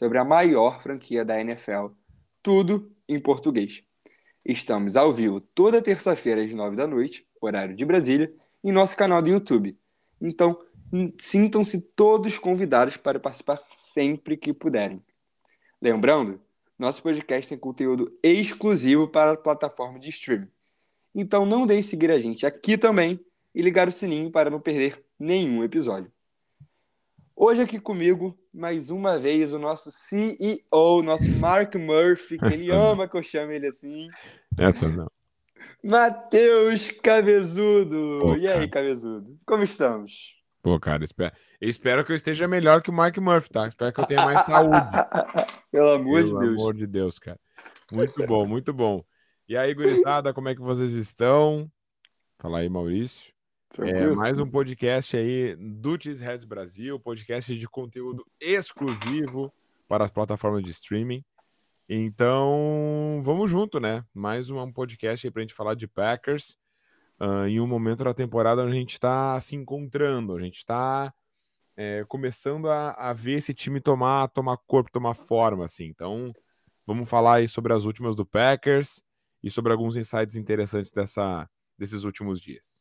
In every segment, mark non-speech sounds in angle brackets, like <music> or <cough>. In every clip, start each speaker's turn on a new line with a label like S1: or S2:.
S1: sobre a maior franquia da NFL, tudo em português. Estamos ao vivo toda terça-feira às nove da noite, horário de Brasília, em nosso canal do YouTube. Então, sintam-se todos convidados para participar sempre que puderem. Lembrando, nosso podcast tem conteúdo exclusivo para a plataforma de streaming. Então não deixe de seguir a gente aqui também e ligar o sininho para não perder nenhum episódio. Hoje aqui comigo, mais uma vez, o nosso CEO, nosso Mark Murphy, que ele <laughs> ama que eu chame ele assim.
S2: Essa não.
S1: Matheus Cabezudo. Pô, e aí, Cabezudo? Como estamos?
S2: Pô, cara, espero, espero que eu esteja melhor que o Mark Murphy, tá? Espero que eu tenha mais saúde. <laughs>
S1: Pelo amor
S2: Pelo
S1: de Deus.
S2: Pelo amor de Deus, cara. Muito bom, muito bom. E aí, gurizada, como é que vocês estão? Fala aí, Maurício. É, mais um podcast aí do Cheeseheads Brasil, podcast de conteúdo exclusivo para as plataformas de streaming. Então, vamos junto, né? Mais um podcast aí para a gente falar de Packers uh, em um momento da temporada a gente está se encontrando, a gente está é, começando a, a, ver esse time tomar, tomar corpo, tomar forma, assim. Então, vamos falar aí sobre as últimas do Packers e sobre alguns insights interessantes dessa, desses últimos dias.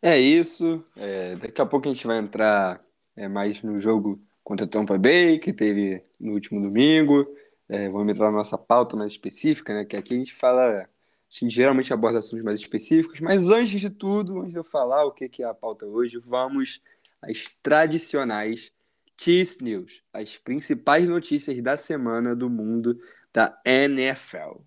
S1: É isso. É, daqui a pouco a gente vai entrar é, mais no jogo contra o Tampa Bay, que teve no último domingo. É, vamos entrar na nossa pauta mais específica, né? Que aqui a gente fala, a gente geralmente aborda assuntos mais específicos, mas antes de tudo, antes de eu falar o que, que é a pauta hoje, vamos às tradicionais Cheese News, as principais notícias da semana do mundo da NFL.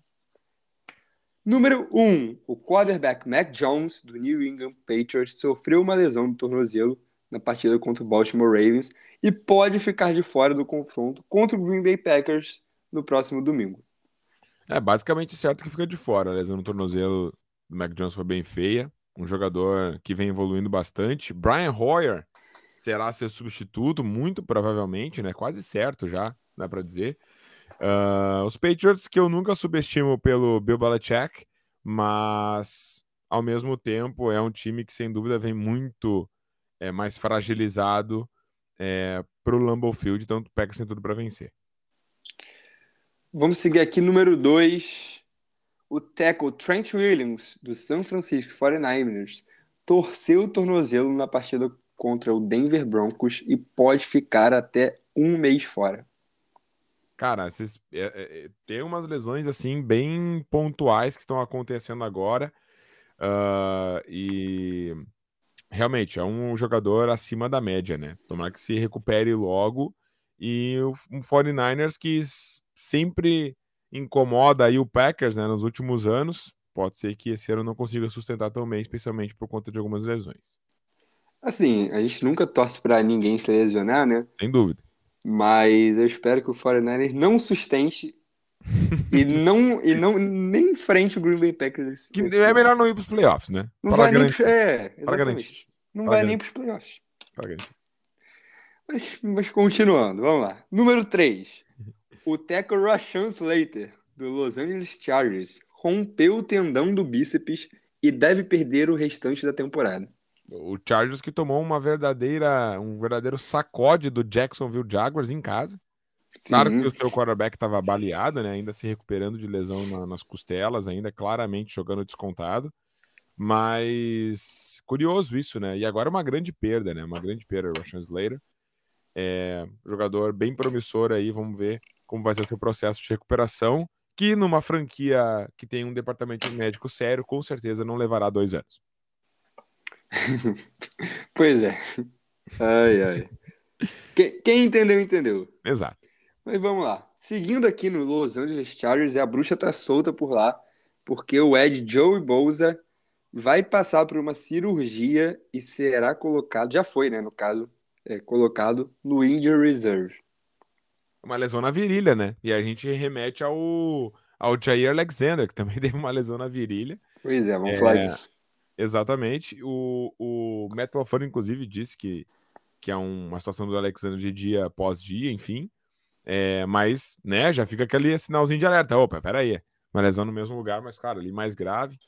S1: Número 1. Um, o quarterback Mac Jones, do New England Patriots, sofreu uma lesão no tornozelo na partida contra o Baltimore Ravens e pode ficar de fora do confronto contra o Green Bay Packers no próximo domingo.
S2: É basicamente certo que fica de fora. A lesão no tornozelo do Mac Jones foi bem feia. Um jogador que vem evoluindo bastante. Brian Hoyer será seu substituto, muito provavelmente, né? Quase certo já, dá para dizer. Uh, os Patriots, que eu nunca subestimo pelo Bill Belichick, mas ao mesmo tempo é um time que sem dúvida vem muito é, mais fragilizado é, para o Lambeau Field, então o Packers tem tudo para vencer.
S1: Vamos seguir aqui número 2. O tackle Trent Williams, do San Francisco 49ers, torceu o tornozelo na partida contra o Denver Broncos e pode ficar até um mês fora.
S2: Cara, vocês, é, é, tem umas lesões assim bem pontuais que estão acontecendo agora. Uh, e realmente é um jogador acima da média, né? Tomara que se recupere logo. E um 49ers que sempre incomoda aí o Packers né, nos últimos anos. Pode ser que esse ano não consiga sustentar tão bem, especialmente por conta de algumas lesões.
S1: Assim, a gente nunca torce para ninguém se lesionar, né?
S2: Sem dúvida.
S1: Mas eu espero que o 49ers não sustente e <laughs> não e não nem enfrente o Green Bay Packers.
S2: Que é melhor não ir para os playoffs, né?
S1: Não para vai garantir. nem é, exatamente. Não para vai garantir. nem para os playoffs. Mas, mas continuando, vamos lá. Número 3. O tackle Rashawn Slater, do Los Angeles Chargers, rompeu o tendão do bíceps e deve perder o restante da temporada.
S2: O Chargers que tomou uma verdadeira, um verdadeiro sacode do Jacksonville Jaguars em casa. Sim. Claro que o seu quarterback estava baleado, né? Ainda se recuperando de lesão na, nas costelas, ainda claramente jogando descontado. Mas curioso isso, né? E agora uma grande perda, né? Uma grande perda, o Rashan Slater. É, jogador bem promissor aí, vamos ver como vai ser o seu processo de recuperação, que numa franquia que tem um departamento médico sério, com certeza não levará dois anos. <laughs>
S1: pois é. Ai, ai. Quem, quem, entendeu, entendeu.
S2: Exato.
S1: Mas vamos lá. Seguindo aqui no Los Angeles Chargers, a bruxa tá solta por lá, porque o Ed Joey Bouza vai passar por uma cirurgia e será colocado, já foi, né, no caso, é, colocado no injury reserve.
S2: Uma lesão na virilha, né? E a gente remete ao, ao Jair Alexander, que também <laughs> teve uma lesão na virilha.
S1: Pois é, vamos é, falar disso.
S2: Exatamente. O, o LaFleur, inclusive, disse que, que é uma situação do Alexander de dia após dia, enfim. É, mas, né, já fica aquele sinalzinho de alerta. Opa, peraí. Uma lesão no mesmo lugar, mas, claro, ali mais grave.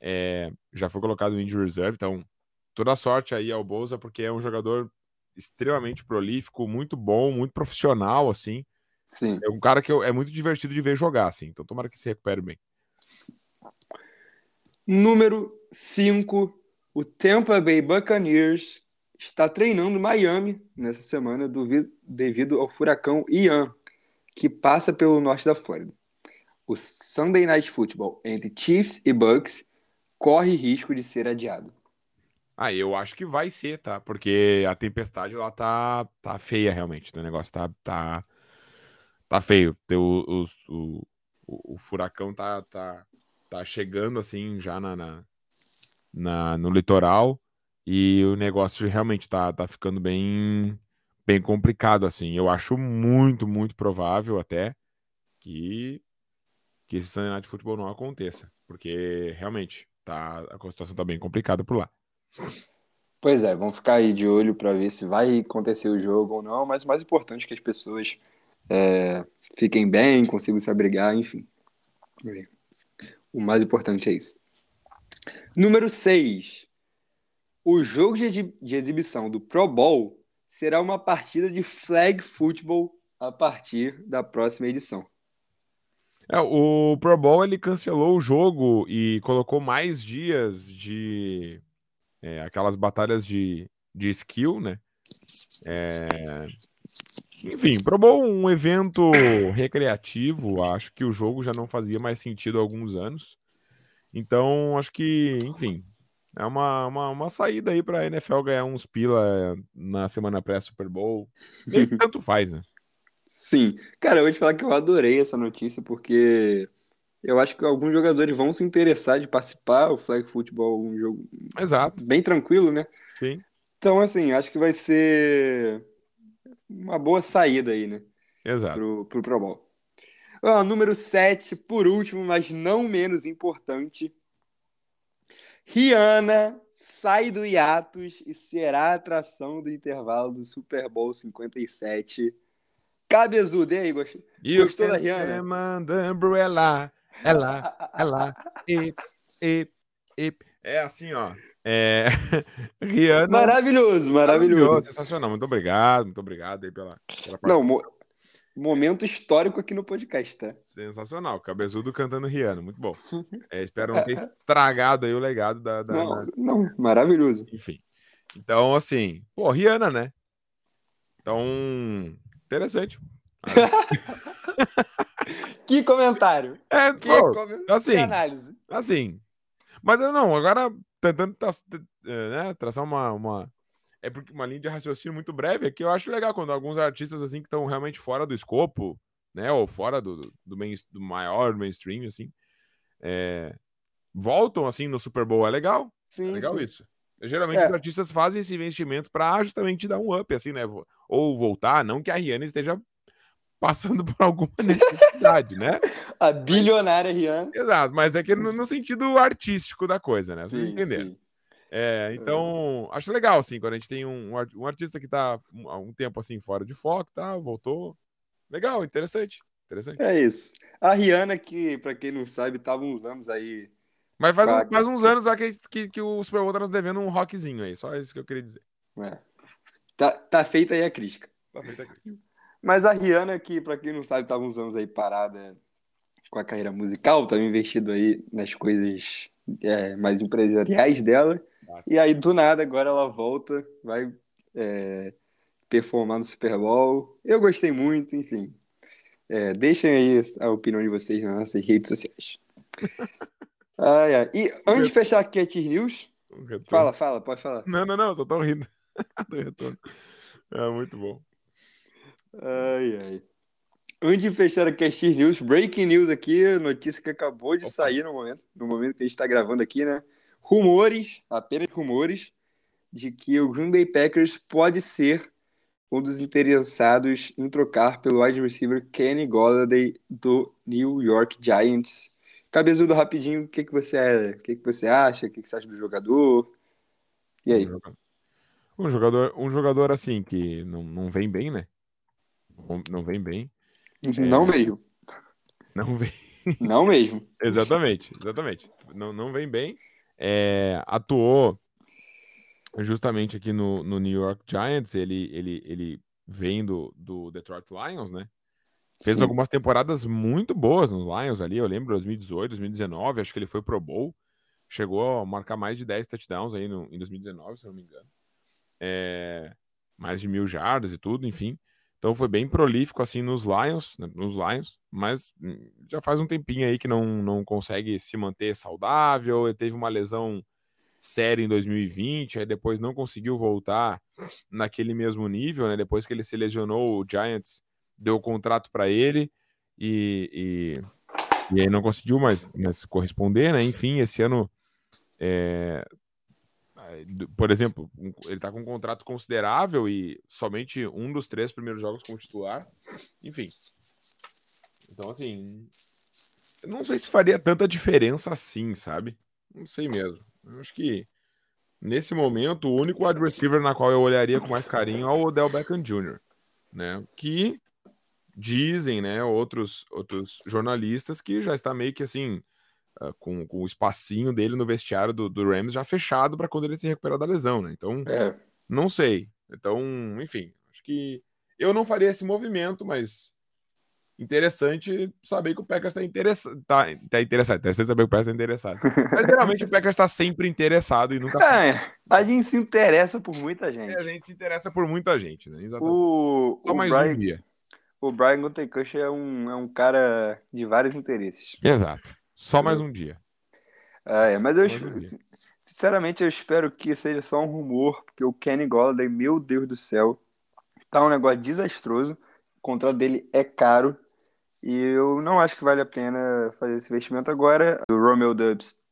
S2: É, já foi colocado no injury reserve, então toda sorte aí ao Bolsa, porque é um jogador extremamente prolífico, muito bom, muito profissional, assim.
S1: Sim.
S2: É um cara que eu, é muito divertido de ver jogar, assim. Então tomara que se recupere bem.
S1: Número 5, o Tampa Bay Buccaneers está treinando Miami nessa semana devido ao furacão Ian, que passa pelo norte da Flórida. O Sunday Night Football entre Chiefs e Bucks corre risco de ser adiado.
S2: Ah, eu acho que vai ser, tá? Porque a tempestade lá tá, tá feia, realmente. O negócio tá, tá, tá feio. O, o, o, o furacão tá, tá, tá chegando, assim, já na, na, na, no litoral. E o negócio realmente tá, tá ficando bem, bem complicado, assim. Eu acho muito, muito provável até que, que esse cenário de futebol não aconteça. Porque, realmente, tá, a situação tá bem complicada por lá.
S1: Pois é, vamos ficar aí de olho para ver se vai acontecer o jogo ou não, mas o mais importante é que as pessoas é, fiquem bem, consigam se abrigar, enfim. O mais importante é isso. Número 6. O jogo de, de exibição do Pro Bowl será uma partida de flag football a partir da próxima edição.
S2: É, o Pro Bowl ele cancelou o jogo e colocou mais dias de é, aquelas batalhas de, de skill, né? É... Enfim, Pro Bowl um evento recreativo. Acho que o jogo já não fazia mais sentido há alguns anos. Então, acho que, enfim, é uma, uma, uma saída aí para a NFL ganhar uns pila na semana pré-Super Bowl. E tanto faz, né?
S1: Sim. Cara, eu vou te falar que eu adorei essa notícia, porque eu acho que alguns jogadores vão se interessar de participar. O flag football é um jogo
S2: Exato.
S1: bem tranquilo, né?
S2: Sim.
S1: Então, assim, acho que vai ser uma boa saída aí, né?
S2: Exato.
S1: Pro, pro Pro Bowl. Ah, número 7, por último, mas não menos importante. Rihanna sai do hiatus e será a atração do intervalo do Super Bowl 57 Cabezudo, e aí, gostou, gostou da Rihanna?
S2: Manda umbrella, ela, ela, e, e, e. É assim, ó. É... <laughs>
S1: Rihanna. Maravilhoso, maravilhoso, maravilhoso.
S2: Sensacional. Muito obrigado, muito obrigado aí pela.
S1: pela Não, mo momento histórico aqui no podcast, tá?
S2: Sensacional. Cabezudo cantando Rihanna, muito bom. <laughs> É, espero não ter estragado aí o legado da. da
S1: não, da... não, maravilhoso.
S2: Enfim. Então, assim, pô, Rihanna, né? Então, Interessante. <laughs>
S1: que comentário.
S2: É, que pô, assim, que análise. Assim. Mas eu não, agora tentando é, né, traçar uma, uma. É porque uma linha de raciocínio muito breve aqui, eu acho legal quando alguns artistas assim que estão realmente fora do escopo, né? Ou fora do, do, main, do maior mainstream, assim, é, voltam assim no Super Bowl. É legal.
S1: Sim,
S2: é legal
S1: sim.
S2: isso. Geralmente é. os artistas fazem esse investimento para justamente dar um up, assim, né? Ou voltar, não que a Rihanna esteja passando <laughs> por alguma necessidade, né? <laughs>
S1: A bilionária Rihanna.
S2: Exato, mas é que no, no sentido artístico da coisa, né? Vocês sim, entenderam? Sim. É, então, é. acho legal, assim, quando a gente tem um, um artista que tá há um tempo, assim, fora de foco, tá? Voltou. Legal, interessante. Interessante.
S1: É isso. A Rihanna, que, para quem não sabe, tava uns anos aí
S2: mas faz, um, faz uns anos já que, que, que o Super Bowl tá nos devendo um rockzinho aí. Só isso que eu queria dizer.
S1: É. Tá, tá feita aí a crítica.
S2: Tá feita a crítica.
S1: Mas a Rihanna, que pra quem não sabe, tava uns anos aí parada com a carreira musical, tava investido aí nas coisas é, mais empresariais dela. E aí, do nada, agora ela volta, vai é, performar no Super Bowl. Eu gostei muito, enfim. É, deixem aí a opinião de vocês nas nossas redes sociais. <laughs> Ai, ai. E antes de fechar a Cat News, fala, fala, pode falar.
S2: Não, não, não, só tô rindo <laughs> do retorno. É muito bom.
S1: Ai, ai. Antes de fechar a Cast News, breaking news aqui, notícia que acabou de Opa. sair no momento, no momento que a gente está gravando aqui, né? Rumores, apenas rumores, de que o Green Bay Packers pode ser um dos interessados em trocar pelo wide receiver Kenny Golladay do New York Giants. Cabezudo, rapidinho, o que, que, você, é, o que, que você acha? O que, que você acha do jogador? E aí?
S2: Um jogador, um jogador assim que não, não vem bem, né? Não, não vem bem.
S1: Não é... mesmo.
S2: Não vem.
S1: Não mesmo. <laughs>
S2: exatamente, exatamente. Não, não vem bem. É, atuou justamente aqui no, no New York Giants. Ele, ele, ele vem do, do Detroit Lions, né? Fez Sim. algumas temporadas muito boas nos Lions ali. Eu lembro 2018, 2019. Acho que ele foi pro Bowl. Chegou a marcar mais de 10 touchdowns aí no, em 2019, se não me engano. É, mais de mil jardas e tudo, enfim. Então foi bem prolífico assim nos Lions, né, nos Lions, mas hum, já faz um tempinho aí que não, não consegue se manter saudável. Ele teve uma lesão séria em 2020, aí depois não conseguiu voltar naquele mesmo nível, né? Depois que ele se lesionou, o Giants deu o contrato para ele e, e, e, aí não conseguiu mais, mais corresponder, né? Enfim, esse ano é, por exemplo, ele está com um contrato considerável e somente um dos três primeiros jogos como titular. Enfim. Então, assim, não sei se faria tanta diferença assim, sabe? Não sei mesmo. Eu acho que nesse momento o único wide receiver na qual eu olharia com mais carinho é o Odell Beckham Jr., né? Que dizem, né, outros outros jornalistas que já está meio que assim, uh, com, com o espacinho dele no vestiário do, do Rams já fechado para quando ele se recuperar da lesão, né? Então, é. não sei. Então, enfim, acho que eu não faria esse movimento, mas interessante saber que o Packers está interessado. Tá, tá interessado, interessante saber que o Packers está interessado. <laughs> Mas geralmente o Packers está sempre interessado e nunca.
S1: É, a gente se interessa por muita gente. É,
S2: a gente se interessa por muita gente, né?
S1: Exatamente. O, Só o mais Brian, um dia. O Brian Gutekunst é um, é um cara de vários interesses.
S2: Exato. Só mais um dia.
S1: É, mas eu, sinceramente, eu espero que seja só um rumor, porque o Kenny Golladay, meu Deus do céu, tá um negócio desastroso. O contrato dele é caro e eu não acho que vale a pena fazer esse investimento agora. O Romeo Dubs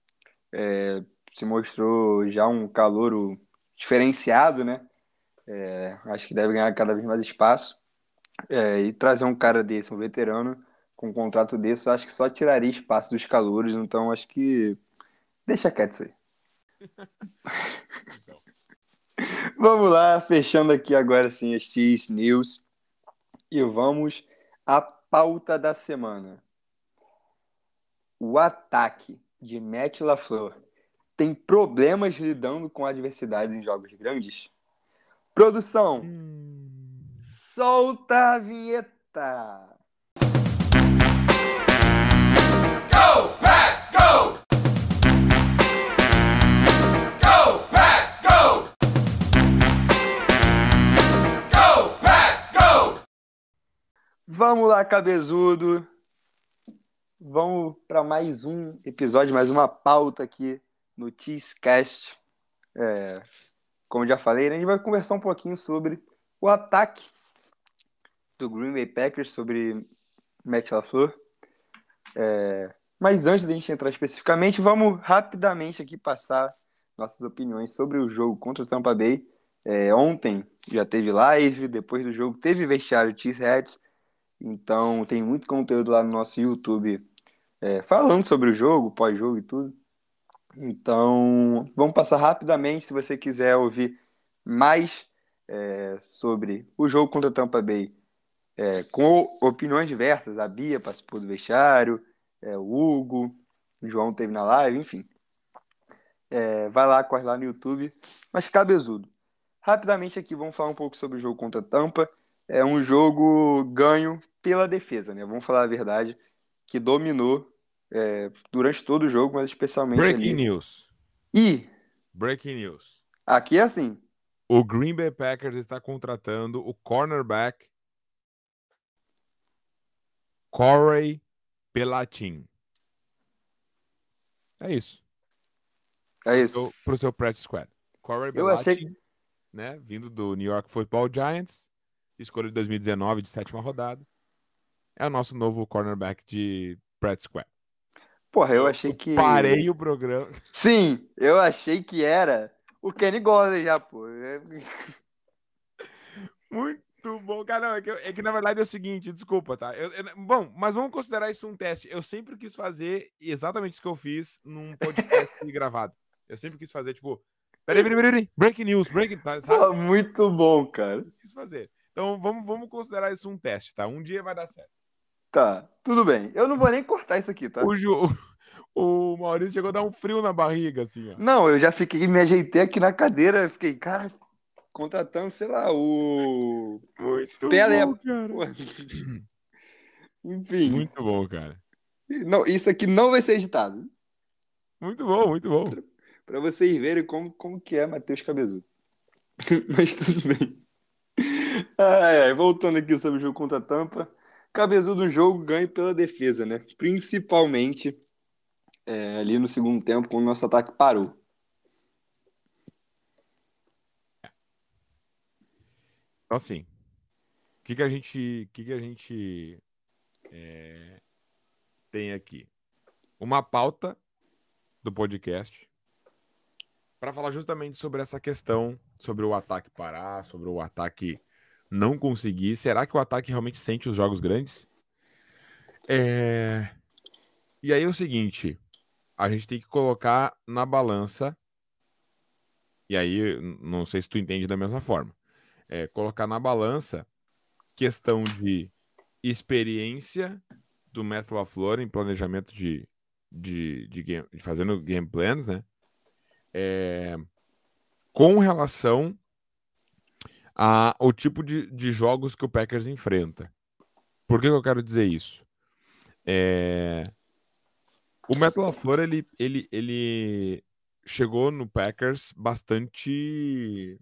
S1: é, se mostrou já um calouro diferenciado, né? É, acho que deve ganhar cada vez mais espaço. É, e trazer um cara desse, um veterano, com um contrato desse, eu acho que só tiraria espaço dos calouros, então acho que deixa quieto isso aí. Então. <laughs> vamos lá, fechando aqui agora sim as X News e vamos à pauta da semana. O ataque de Matt LaFleur tem problemas lidando com adversidades em jogos grandes? Produção, hum. solta a vinheta! Vamos lá, cabezudo. Vamos para mais um episódio, mais uma pauta aqui no Cheesecast. É, como já falei, né, a gente vai conversar um pouquinho sobre o ataque do Green Bay Packers, sobre Matt LaFleur. É, mas antes da gente entrar especificamente, vamos rapidamente aqui passar nossas opiniões sobre o jogo contra o Tampa Bay. É, ontem já teve live, depois do jogo teve vestiário Cheeseheads. Então tem muito conteúdo lá no nosso YouTube é, falando sobre o jogo, pós-jogo e tudo. Então vamos passar rapidamente se você quiser ouvir mais é, sobre o jogo contra o Tampa Bay, é, com opiniões diversas. A Bia participou do vestiário, é, o Hugo, o João teve na live, enfim. É, vai lá, corre lá no YouTube. Mas cabezudo. Rapidamente aqui vamos falar um pouco sobre o jogo contra a Tampa é um jogo ganho pela defesa, né? Vamos falar a verdade, que dominou é, durante todo o jogo, mas especialmente
S2: Breaking ali. news.
S1: E
S2: Breaking news.
S1: Aqui é assim.
S2: O Green Bay Packers está contratando o cornerback Corey Pelatin. É isso.
S1: É isso.
S2: Para o seu practice squad. Corey Pelatin, Eu achei... né? Vindo do New York Football Giants escolha de 2019 de sétima rodada. É o nosso novo cornerback de Pratt Square.
S1: Porra, eu achei que.
S2: Parei o programa.
S1: Sim, eu achei que era o Kenny Golladay já, pô.
S2: Muito, <laughs> Muito bom, cara. Não, é, que, é, que, na verdade é o seguinte, desculpa, tá? Eu, eu, bom, mas vamos considerar isso um teste. Eu sempre quis fazer exatamente isso que eu fiz num podcast <laughs> gravado. Eu sempre quis fazer, tipo, peraí, peraí, peraí, breaking news, breaking, tá,
S1: sabe? Pô, muito bom, cara. Eu
S2: quis fazer. Então vamos, vamos considerar isso um teste, tá? Um dia vai dar certo.
S1: Tá, tudo bem. Eu não vou nem cortar isso aqui, tá?
S2: O, Ju, o Maurício chegou a dar um frio na barriga, assim, ó.
S1: Não, eu já fiquei, me ajeitei aqui na cadeira, fiquei, cara, contratando, sei lá, o.
S2: Muito Pelé. bom, cara. <laughs>
S1: Enfim.
S2: Muito bom, cara.
S1: Não, isso aqui não vai ser editado.
S2: Muito bom, muito bom.
S1: Para vocês verem como, como que é Matheus Cabezudo. <laughs> Mas tudo bem. Ai, ai, voltando aqui sobre o jogo contra a Tampa. Cabezudo no jogo ganha pela defesa, né? Principalmente é, ali no segundo tempo, quando o nosso ataque parou.
S2: Então, assim, o que, que a gente, que que a gente é, tem aqui? Uma pauta do podcast para falar justamente sobre essa questão, sobre o ataque parar, sobre o ataque não conseguir. Será que o ataque realmente sente os jogos grandes? É... E aí é o seguinte, a gente tem que colocar na balança, e aí não sei se tu entende da mesma forma é, colocar na balança questão de experiência do Matt LaFleur em planejamento de, de, de, game, de fazendo game plans, né? É, com relação ao tipo de, de jogos que o Packers enfrenta. Por que, que eu quero dizer isso? É, o Matt LaFleur, ele, ele, ele chegou no Packers bastante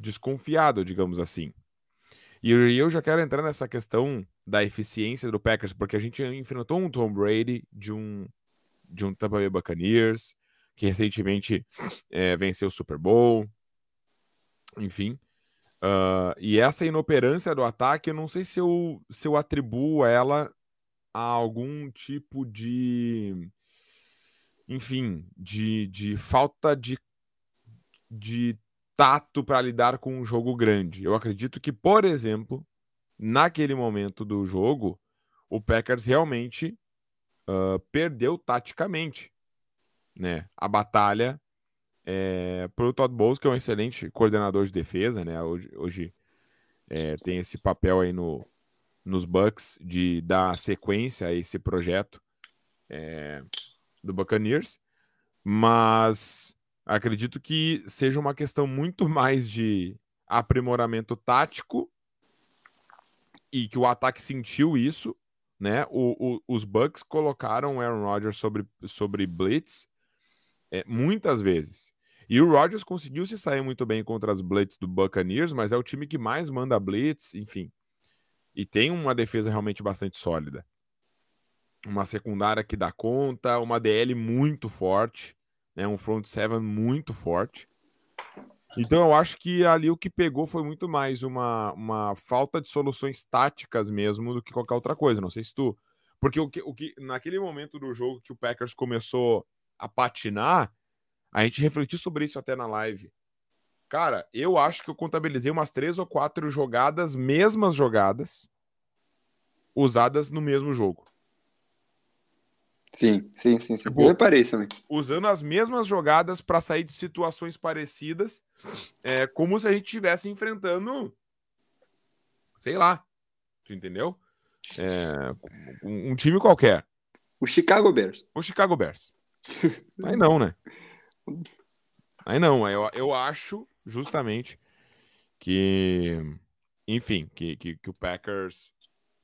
S2: desconfiado, digamos assim. E eu já quero entrar nessa questão da eficiência do Packers, porque a gente enfrentou um Tom Brady de um, de um Tampa Bay Buccaneers, que recentemente é, venceu o Super Bowl, enfim. Uh, e essa inoperância do ataque, eu não sei se eu, se eu atribuo ela a algum tipo de. Enfim, de, de falta de, de tato para lidar com um jogo grande. Eu acredito que, por exemplo, naquele momento do jogo, o Packers realmente uh, perdeu taticamente né, a batalha é, para o Todd Bowles, que é um excelente coordenador de defesa, né? Hoje, hoje é, tem esse papel aí no, nos Bucks de dar sequência a esse projeto é, do Buccaneers, mas Acredito que seja uma questão muito <laughs> mais de aprimoramento tático e que o ataque sentiu isso, né? O, o, os Bucks colocaram o Aaron Rodgers sobre, sobre blitz é, muitas vezes. E o Rodgers conseguiu se sair muito bem contra as blitz do Buccaneers, mas é o time que mais manda blitz, enfim. E tem uma defesa realmente bastante sólida. Uma secundária que dá conta, uma DL muito forte né? Um front seven muito forte. Então eu acho que ali o que pegou foi muito mais uma, uma falta de soluções táticas mesmo do que qualquer outra coisa. Não sei se tu. Porque o que, o que naquele momento do jogo que o Packers começou a patinar, a gente refletiu sobre isso até na live. Cara, eu acho que eu contabilizei umas três ou quatro jogadas, mesmas jogadas, usadas no mesmo jogo.
S1: Sim, sim, sim, sim. Tipo, eu reparei isso também.
S2: Usando as mesmas jogadas para sair de situações parecidas, é, como se a gente estivesse enfrentando, sei lá, tu entendeu? É, um, um, time qualquer.
S1: O Chicago Bears.
S2: O Chicago Bears. Aí não, né? Aí não, eu, eu acho justamente que, enfim, que, que, que o Packers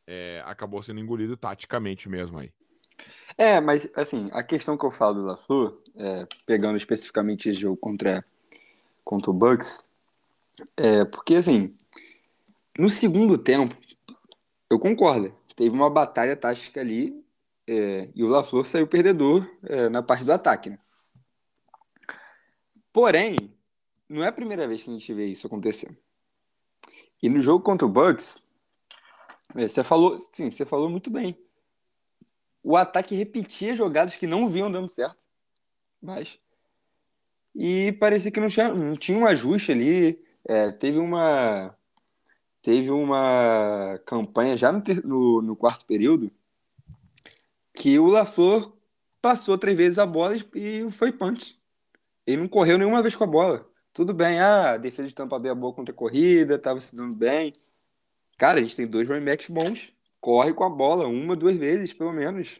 S2: é, acabou sendo engolido taticamente mesmo aí.
S1: É, mas assim, a questão que eu falo do LaFleur, é, pegando especificamente esse jogo contra, contra o Bucks, é porque assim, no segundo tempo, eu concordo, teve uma batalha tática ali é, e o LaFleur saiu perdedor é, na parte do ataque, né? Porém, não é a primeira vez que a gente vê isso acontecer. E no jogo contra o Bucks, é, você falou, sim, você falou muito bem o ataque repetia jogadas que não vinham dando certo. Mas. E parecia que não tinha, não tinha um ajuste ali. É, teve uma. teve uma campanha já no, no, no, quarto período que o LaFleur passou três vezes a bola e foi punch. Ele não correu nenhuma vez com a bola. Tudo bem, ah, a defesa de Tampa Bay é boa contra a corrida, tava se dando bem. Cara, a gente tem dois running backs bons. Corre com a bola uma, duas vezes, pelo menos.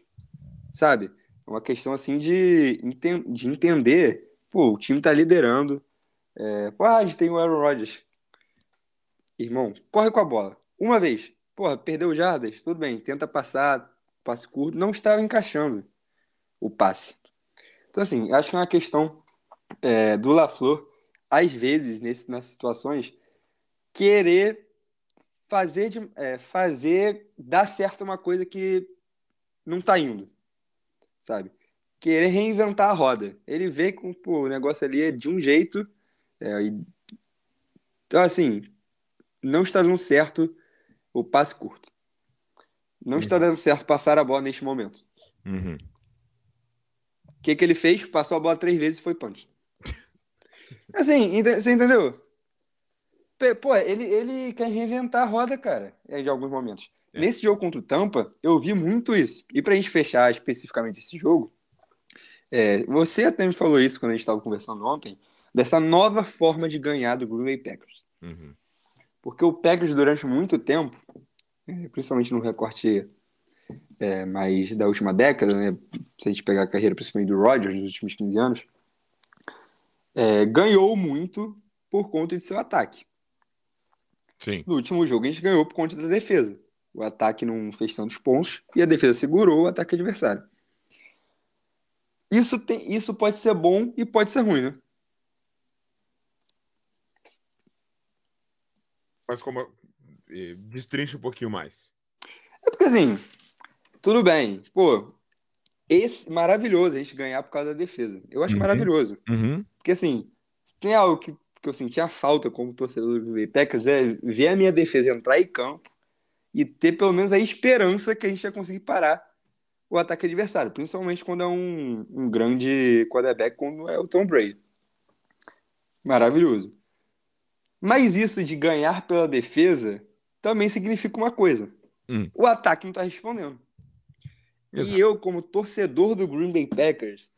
S1: Sabe? É uma questão assim de, de entender. Pô, o time tá liderando. É, pô, ah, a gente tem o Aaron Rodgers. Irmão, corre com a bola. Uma vez. Porra, perdeu jardas? Tudo bem, tenta passar, passe curto. Não estava encaixando o passe. Então, assim, acho que é uma questão é, do LaFleur, às vezes, nesse, nessas situações, querer fazer, de, é, fazer dar certo uma coisa que não está indo, sabe? Querer reinventar a roda. Ele vê que o negócio ali é de um jeito. É, e... Então, assim, não está dando certo o passe curto. Não uhum. está dando certo passar a bola neste momento.
S2: Uhum.
S1: O que, que ele fez? Passou a bola três vezes e foi punch. Assim, você entendeu? Pô, ele, ele quer reinventar a roda, cara, é, de alguns momentos. É. Nesse jogo contra o Tampa, eu vi muito isso. E pra gente fechar especificamente esse jogo, é, você até me falou isso quando a gente estava conversando ontem, dessa nova forma de ganhar do Green Bay Packers.
S2: Uhum.
S1: Porque o Packers, durante muito tempo, é, principalmente no recorte é, mais da última década, né, se a gente pegar a carreira principalmente do Rodgers nos últimos 15 anos, é, ganhou muito por conta de seu ataque.
S2: Sim.
S1: No último jogo, a gente ganhou por conta da defesa. O ataque não fez tantos pontos e a defesa segurou o ataque adversário. Isso, tem, isso pode ser bom e pode ser ruim, né?
S2: Mas como. Destrincha um pouquinho mais.
S1: É porque assim, tudo bem. Pô, esse maravilhoso a gente ganhar por causa da defesa. Eu acho
S2: Uhum.
S1: maravilhoso.
S2: Uhum.
S1: Porque assim, se tem algo que, que eu sentia falta como torcedor do Green Bay Packers é ver a minha defesa entrar em campo e ter pelo menos a esperança que a gente ia conseguir parar o ataque adversário, principalmente quando é um, um grande quarterback como é o Tom Brady. Maravilhoso. Mas isso de ganhar pela defesa também significa uma coisa.
S2: Hum.
S1: O ataque não está respondendo.
S2: Exato.
S1: E eu, como torcedor do Green Bay Packers,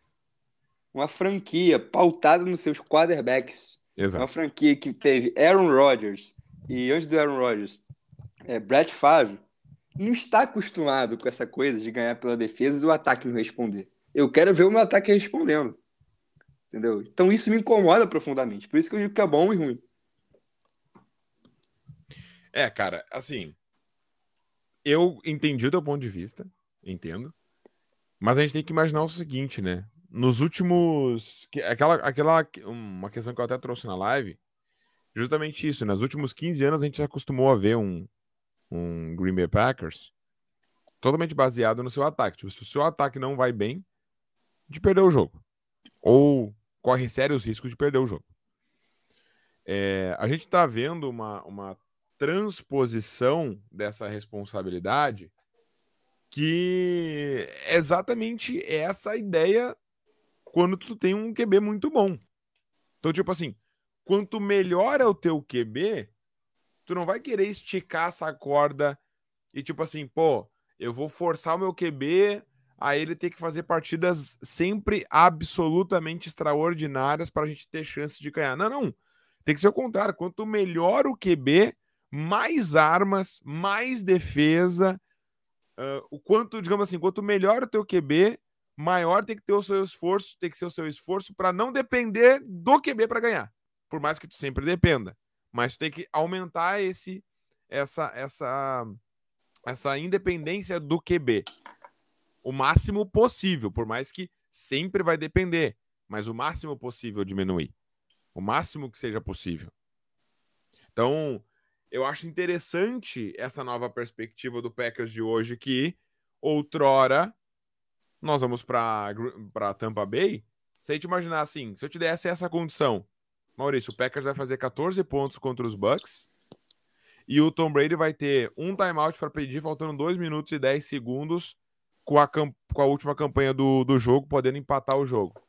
S1: uma franquia pautada nos seus quarterbacks,
S2: Exato.
S1: uma franquia que teve Aaron Rodgers e antes do Aaron Rodgers, é, Brett Favre, não está acostumado com essa coisa de ganhar pela defesa e o ataque não responder. Eu quero ver o meu ataque respondendo. Entendeu? Então isso me incomoda profundamente. Por isso que eu digo que é bom e ruim.
S2: É, cara, assim. Eu entendi o teu ponto de vista, entendo. Mas a gente tem que imaginar o seguinte, né? Nos últimos. que- Aquela, aquela. Uma questão que eu até trouxe na live. Justamente isso. Nos últimos 15 anos a gente já acostumou a ver um, um Green Bay Packers totalmente baseado no seu ataque. Tipo, se o seu ataque não vai bem, de perder o jogo. Ou corre sérios riscos de perder o jogo. É, a gente está vendo uma, uma transposição dessa responsabilidade que é exatamente essa ideia quando tu tem um QB muito bom. Então, tipo assim, quanto melhor é o teu QB, tu não vai querer esticar essa corda e tipo assim, pô, eu vou forçar o meu QB a ele ter que fazer partidas sempre absolutamente extraordinárias para a gente ter chance de ganhar. Não, não. Tem que ser o contrário. Quanto melhor o QB, mais armas, mais defesa. Uh, o quanto, digamos assim, quanto melhor o teu QB, maior tem que ter o seu esforço, tem que ser o seu esforço para não depender do QB para ganhar. Por mais que tu sempre dependa, mas tu tem que aumentar esse essa essa essa independência do QB o máximo possível, por mais que sempre vai depender, mas o máximo possível diminuir. O máximo que seja possível. Então, eu acho interessante essa nova perspectiva do Packers de hoje que outrora nós vamos para Tampa Bay. Se a gente imaginar assim, se eu te desse essa condição, Maurício, o Packers vai fazer 14 pontos contra os Bucks e o Tom Brady vai ter um timeout para pedir, faltando 2 minutos e 10 segundos com a, com a última campanha do, do jogo, podendo empatar o jogo.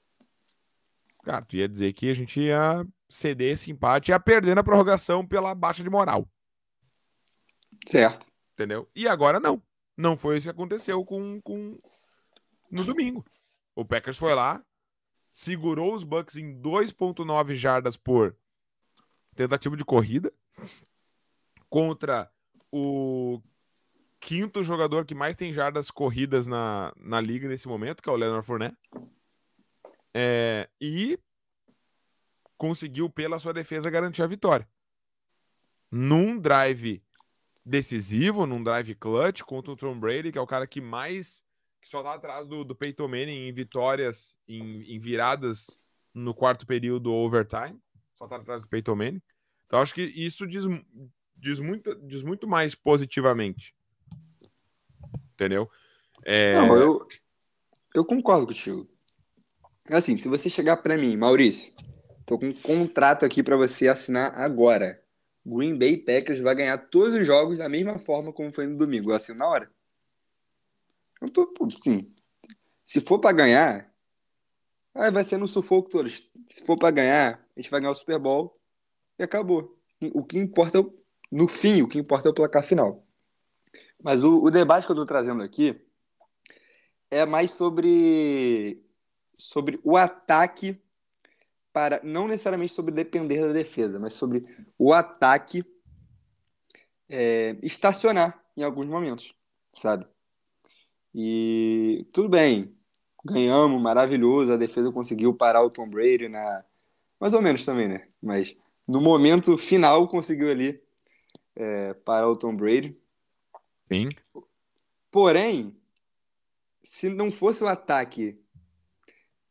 S2: Cara, tu ia dizer que a gente ia ceder esse empate e ia perder na prorrogação pela baixa de moral.
S1: Certo.
S2: Entendeu? E agora não. Não foi isso que aconteceu com, com no domingo. O Packers foi lá, segurou os Bucks em 2.9 jardas por tentativa de corrida contra o quinto jogador que mais tem jardas corridas na, na liga nesse momento, que é o Leonard Fournette. É, e conseguiu, pela sua defesa, garantir a vitória. Num drive decisivo, num drive clutch contra o Tom Brady, que é o cara que mais. Só tá atrás do, do Peyton Manning em vitórias, em, em viradas no quarto período overtime. Só tá atrás do Peyton Manning. Então acho que isso diz, diz, muito, diz muito mais positivamente. Entendeu?
S1: É... Não, eu, eu concordo contigo. Assim, se você chegar para mim, Maurício, tô com um contrato aqui para você assinar agora. Green Bay Packers vai ganhar todos os jogos da mesma forma como foi no domingo. Eu assino na hora. Eu tô, sim. Se for para ganhar, aí vai ser no sufoco todos. Se for para ganhar, a gente vai ganhar o Super Bowl e acabou. O que importa, no fim, o que importa é o placar final. Mas o, o debate que eu estou trazendo aqui é mais sobre, sobre o ataque para não necessariamente sobre depender da defesa, mas sobre o ataque é, estacionar em alguns momentos, sabe? E tudo bem, ganhamos, maravilhoso, a defesa conseguiu parar o Tom Brady na mais ou menos também, né? Mas no momento final conseguiu ali é, parar o Tom Brady.
S2: Sim.
S1: Porém, se não fosse o ataque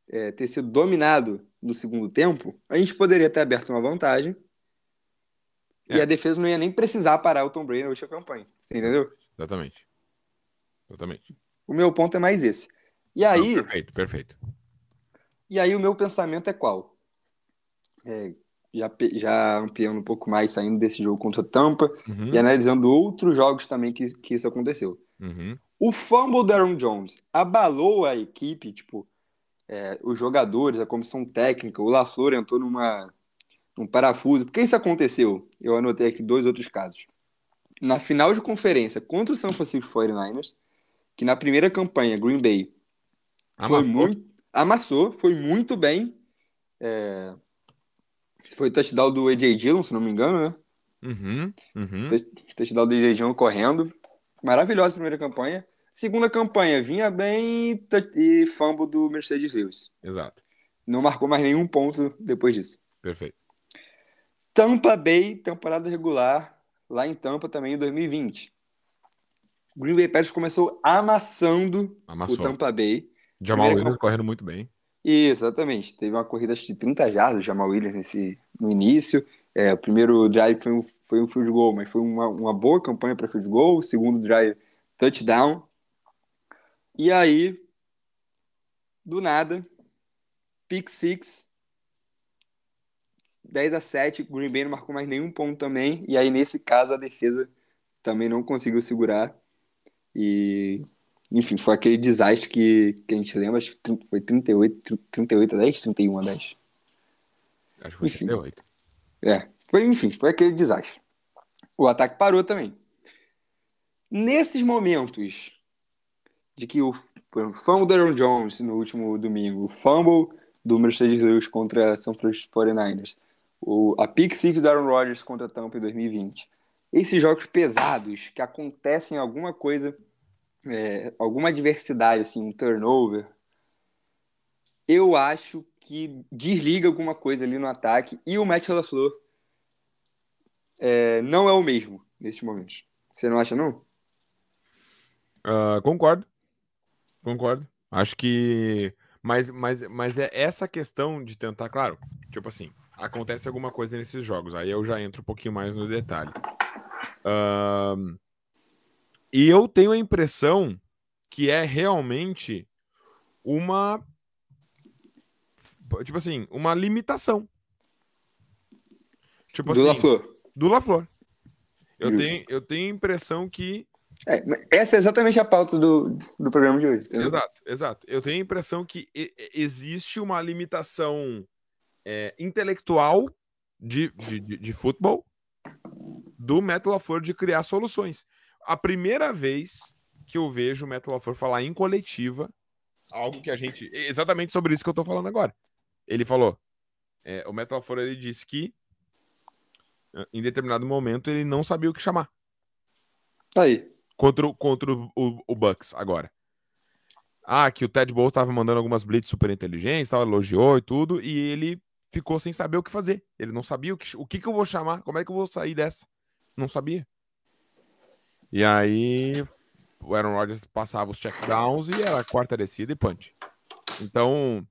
S1: é, ter sido dominado no segundo tempo, a gente poderia ter aberto uma vantagem é. e a defesa não ia nem precisar parar o Tom Brady na última campanha. Você entendeu?
S2: Exatamente. Exatamente.
S1: O meu ponto é mais esse. E aí.
S2: Não, perfeito, perfeito.
S1: E aí o meu pensamento é qual? É, já, já ampliando um pouco mais, saindo desse jogo contra a Tampa uhum. e analisando outros jogos também que, que isso aconteceu.
S2: Uhum.
S1: O fumble da Aaron Jones abalou a equipe, tipo, é, os jogadores, a comissão técnica, o LaFleur entrou numa, num parafuso. Por que isso aconteceu? Eu anotei aqui dois outros casos. Na final de conferência contra o San Francisco 49ers, que na primeira campanha, Green Bay, amassou. foi muito, amassou, foi muito bem. É, foi o touchdown do AJ Dillon, se não me engano, né?
S2: Uhum, uhum.
S1: Touchdown do AJ Dillon correndo. Maravilhosa primeira campanha. Segunda campanha, vinha bem e fumble do Mercedes Lewis.
S2: Exato.
S1: Não marcou mais nenhum ponto depois disso.
S2: Perfeito.
S1: Tampa Bay, temporada regular, lá em Tampa também em 2020. Green Bay Packers começou amassando Amassou. o Tampa Bay.
S2: Jamal Williams camp... correndo muito bem.
S1: Exatamente. Teve uma corrida de 30 jardas, Jamal Williams nesse, no início. É, o primeiro drive foi um, foi um field goal, mas foi uma, uma boa campanha para field goal. O segundo drive, touchdown. E aí, do nada, pick six, 10 a 7, Green Bay não marcou mais nenhum ponto também. E aí, nesse caso, a defesa também não conseguiu segurar. E, enfim, foi aquele desastre que, que a gente lembra, acho que foi 38, 38 a 10, 31 a 10.
S2: Acho que foi enfim, 38.
S1: É, foi, enfim, foi aquele desastre. O ataque parou também. Nesses momentos de que o fumble do Aaron Jones no último domingo, o fumble do Mercedes Lewis contra São Francisco 49ers, o, a pick six do Aaron Rodgers contra a Tampa em 2020. Esses jogos pesados que acontecem alguma coisa, é, alguma adversidade, assim, um turnover, eu acho que desliga alguma coisa ali no ataque e o Matt LaFleur é, não é o mesmo nesses momentos. Você não acha, não?
S2: Uh, concordo. Concordo. Acho que. Mas, mas, mas é essa questão de tentar, claro, tipo assim, acontece alguma coisa nesses jogos, aí eu já entro um pouquinho mais no detalhe. Uh, e eu tenho a impressão que é realmente uma. Tipo assim, uma limitação.
S1: Tipo do assim, LaFleur.
S2: Do LaFleur. Eu tenho, eu tenho a impressão que
S1: é, essa é exatamente a pauta do, do programa de hoje.
S2: Exato, exato. Eu tenho a impressão que existe uma limitação é, intelectual de, de, de, de, futebol do Metal LaFleur de criar soluções. A primeira vez que eu vejo o Metal LaFleur falar em coletiva algo que a gente... Exatamente sobre isso que eu tô falando agora. Ele falou, é, o Metal LaFleur, ele disse que em determinado momento ele não sabia o que chamar.
S1: Tá aí.
S2: Contra, contra o, o, o Bucks agora. Ah, que o Ted Bowles estava mandando algumas blitz super inteligentes, tal, elogiou e tudo, e ele ficou sem saber o que fazer. Ele não sabia o que, o que, que eu vou chamar, como é que eu vou sair dessa. Não sabia. E aí o Aaron Rodgers passava os checkdowns e era quarta descida e punch. Então,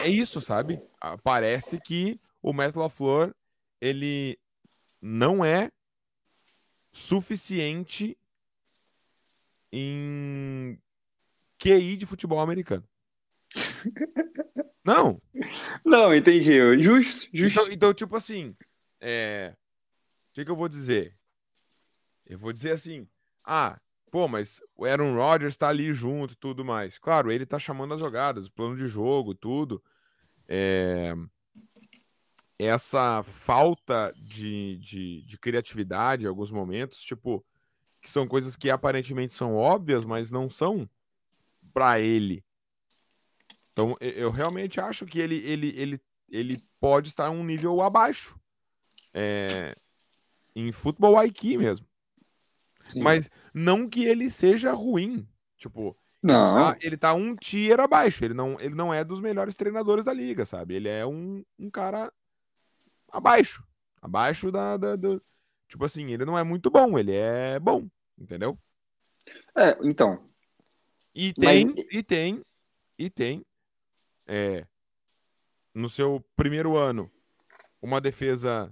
S2: é isso, sabe? Ah, parece que o Matt LaFleur, ele não é suficiente em QI de futebol americano. <laughs> Não.
S1: Não, entendi. Justo, justo.
S2: Então, então tipo assim, é... o que, que eu vou dizer? Eu vou dizer assim, ah, pô, mas o Aaron Rodgers tá ali junto tudo mais. Claro, ele tá chamando as jogadas, o plano de jogo, tudo. É... Essa falta de, de, de criatividade em alguns momentos, tipo, que são coisas que aparentemente são óbvias, mas não são para ele. Então, eu realmente acho que ele, ele, ele, ele pode estar um nível abaixo. É, em futebol IQ mesmo. Sim. Mas não que ele seja ruim. Tipo,
S1: não.
S2: Ele, tá, ele tá um tier abaixo. Ele não, ele não é dos melhores treinadores da liga, sabe? Ele é um, um cara abaixo. Abaixo da, da, do, Tipo assim, ele não é muito bom, ele é bom, entendeu?
S1: É, então.
S2: E tem, Mas... e tem, e tem, é, no seu primeiro ano, uma defesa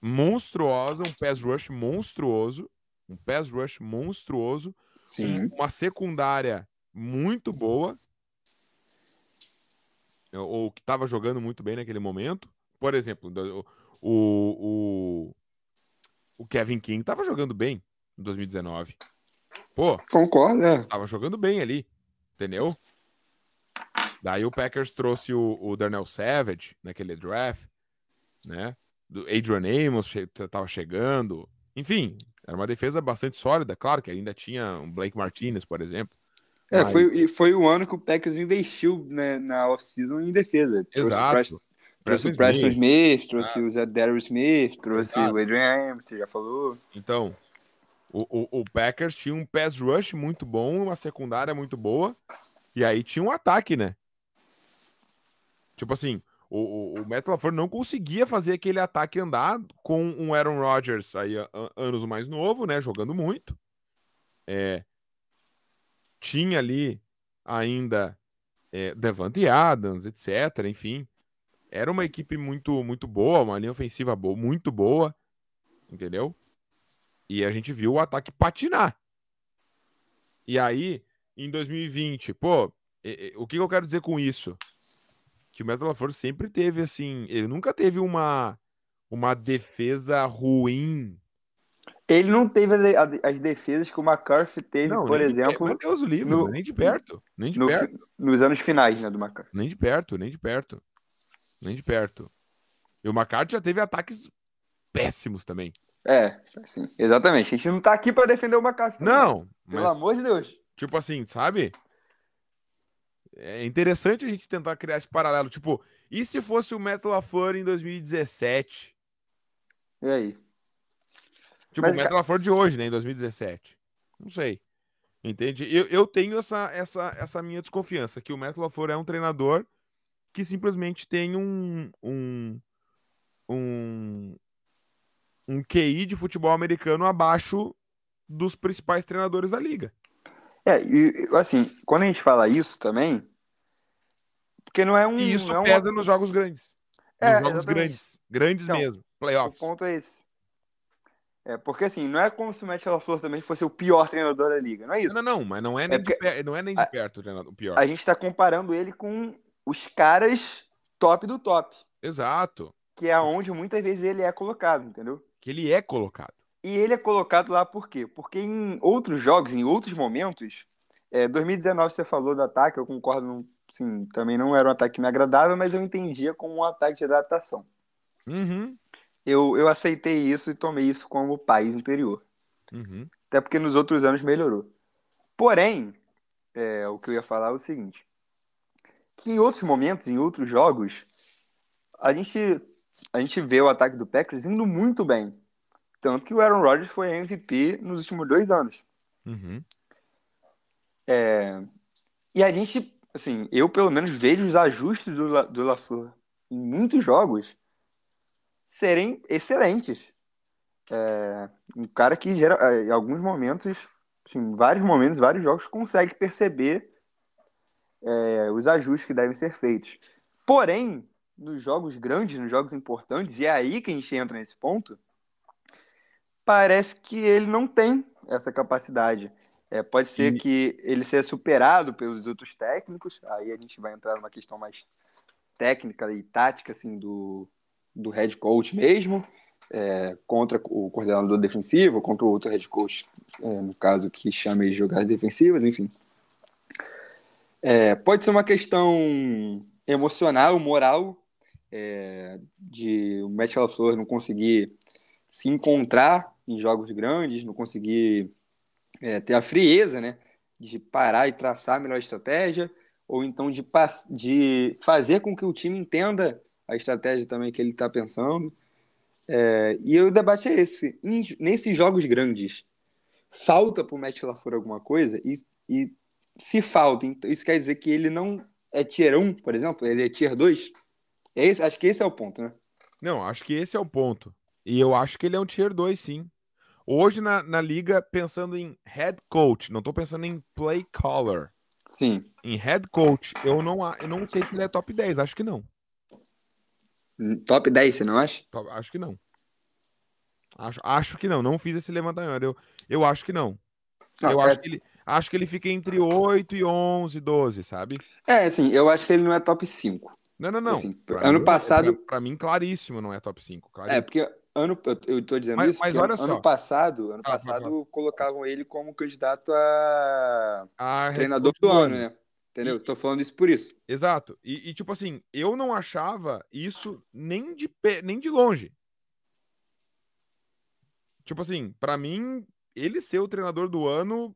S2: monstruosa, um pass rush monstruoso, um pass rush monstruoso,
S1: Sim.
S2: uma secundária muito boa, ou que estava jogando muito bem naquele momento. Por exemplo, o, o, o Kevin King tava jogando bem em 2019. Pô,
S1: concordo, é.
S2: Tava jogando bem ali, entendeu? Daí o Packers trouxe o, o Darnell Savage naquele draft, né? Do Adrian Amos che tava chegando. Enfim, era uma defesa bastante sólida, claro que ainda tinha um Blake Martinez, por exemplo.
S1: É, mas... foi, foi o ano que o Packers investiu né, na off-season em defesa.
S2: Exato.
S1: Trouxe o Preston Smith, trouxe ah. o Zé Darius Smith, trouxe Exato. o Adrian Amos, você já falou.
S2: Então, o, o, o, Packers tinha um pass rush muito bom, uma secundária muito boa, e aí tinha um ataque, né? Tipo assim, o, o, o Matt LaFleur não conseguia fazer aquele ataque andar com um Aaron Rodgers aí anos mais novo, né? Jogando muito. É, tinha ali ainda é, Devante Adams, etc. Enfim, era uma equipe muito, muito boa, uma linha ofensiva boa, muito boa, entendeu? E a gente viu o ataque patinar. E aí, em 2020, pô, o que eu quero dizer com isso? Que o Metal LaFleur sempre teve, assim, ele nunca teve uma, uma defesa ruim.
S1: Ele não teve as defesas que o McCarthy teve, não, por exemplo.
S2: De, Deus o livre, no, nem de perto. Nem de
S1: no,
S2: perto.
S1: Nos anos finais, né, do McCarthy.
S2: Nem de perto, nem de perto. Nem de perto. E o McCarthy já teve ataques péssimos também.
S1: É, sim, exatamente. A gente não tá aqui para defender o McCarthy.
S2: Não.
S1: Pelo mas, amor de Deus.
S2: Tipo assim, sabe? É interessante a gente tentar criar esse paralelo. Tipo, e se fosse o Metal LaFleur em 2017?
S1: E aí?
S2: Tipo, mas, o Metal LaFleur de hoje, né? Em 2017. Não sei. Entende? Eu, eu tenho essa, essa, essa minha desconfiança que o Metal LaFleur é um treinador que simplesmente tem um, um, um, um QI de futebol americano abaixo dos principais treinadores da liga.
S1: É, e assim, quando a gente fala isso também, porque não é um.
S2: E isso
S1: é
S2: pesa nos jogos grandes. É, nos jogos exatamente. grandes. Grandes então, mesmo. Playoffs.
S1: O ponto é esse. É, porque assim, não é como se o Matt LaFleur também fosse o pior treinador da liga, não é isso?
S2: Não, não, mas não é nem, é de, não é nem de perto o pior.
S1: A gente tá comparando ele com os caras top do top.
S2: Exato.
S1: Que é onde muitas vezes ele é colocado, entendeu?
S2: Que ele é colocado.
S1: E ele é colocado lá por quê? Porque em outros jogos, em outros momentos, é, 2019 você falou do ataque, eu concordo, sim, também não era um ataque que me agradava, mas eu entendia como um ataque de adaptação.
S2: Uhum.
S1: eu, eu aceitei isso e tomei isso como país interior.
S2: Uhum.
S1: Até porque nos outros anos melhorou. Porém, é, o que eu ia falar é o seguinte: que em outros momentos, em outros jogos, a gente, a gente vê o ataque do Packers indo muito bem. Tanto que o Aaron Rodgers foi MVP nos últimos dois anos.
S2: Uhum.
S1: É, e a gente, assim, eu pelo menos vejo os ajustes do, La, do LaFleur em muitos jogos serem excelentes. É, um cara que gera, é, em alguns momentos, assim, em vários momentos, vários jogos, consegue perceber é, os ajustes que devem ser feitos. Porém, nos jogos grandes, nos jogos importantes, e é aí que a gente entra nesse ponto, parece que ele não tem essa capacidade. É, pode ser e... que ele seja superado pelos outros técnicos, aí a gente vai entrar numa questão mais técnica e tática assim, do, do head coach mesmo, é, contra o coordenador defensivo, contra o outro head coach, é, no caso, que chama de jogadas defensivas, enfim. É, pode ser uma questão emocional, moral, é, de o Matt LaFleur não conseguir se encontrar em jogos grandes, não conseguir é, ter a frieza, né, de parar e traçar a melhor estratégia, ou então de, de fazer com que o time entenda a estratégia também que ele está pensando. É, e o debate é esse. Nesses jogos grandes, falta para o Matt LaFleur alguma coisa? E, e se falta, então, isso quer dizer que ele não é tier 1, por exemplo? Ele é tier 2? É esse, acho que esse é o ponto, né?
S2: Não, acho que esse é o ponto. E eu acho que ele é um tier 2, sim. Hoje na, na liga, pensando em head coach, não estou pensando em play caller.
S1: Sim.
S2: Em head coach, eu não, eu não sei se ele é top 10, acho que não.
S1: Top 10, você não acha?
S2: Acho que não. Acho, acho que não, não fiz esse levantamento. Eu, eu acho que não. não eu é... acho, que ele, acho que ele fica entre 8 e 11, 12, sabe?
S1: É, assim, eu acho que ele não é top 5.
S2: Não, não, não. Assim,
S1: ano passado.
S2: Pra, pra, mim, claríssimo, não é top 5. Claríssimo.
S1: É, porque ano, eu estou dizendo
S2: mas,
S1: isso
S2: mas olha ano,
S1: ano passado, ano ah, passado colocavam ele como candidato a,
S2: a
S1: treinador do ano, né? Entendeu? E... Tô falando isso por isso.
S2: Exato. E, e, tipo assim, eu não achava isso nem de nem de longe. Tipo assim, para mim, ele ser o treinador do ano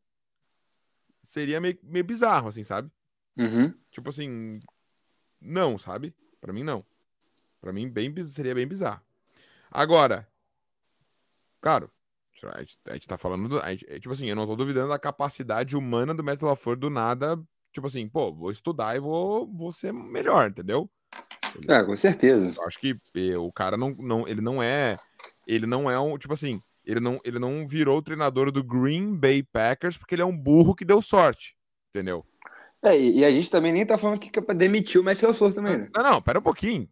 S2: seria meio, meio bizarro, assim, sabe?
S1: Uhum.
S2: Tipo assim, não, sabe? Para mim não. Para mim bem seria bem bizarro. Agora, claro, a gente, a gente tá falando. Do, gente, é, tipo assim, eu não tô duvidando da capacidade humana do Metal LaFleur do nada. Tipo assim, pô, vou estudar e vou, vou ser melhor, entendeu?
S1: É, com certeza.
S2: Eu acho que eh, o cara não, não. Ele não é. Ele não é um. Tipo assim, ele não, ele não virou o treinador do Green Bay Packers porque ele é um burro que deu sorte, entendeu?
S1: É, e a gente também nem tá falando que é pra demitir o Matt LaFleur também, né?
S2: Não, não, pera um pouquinho.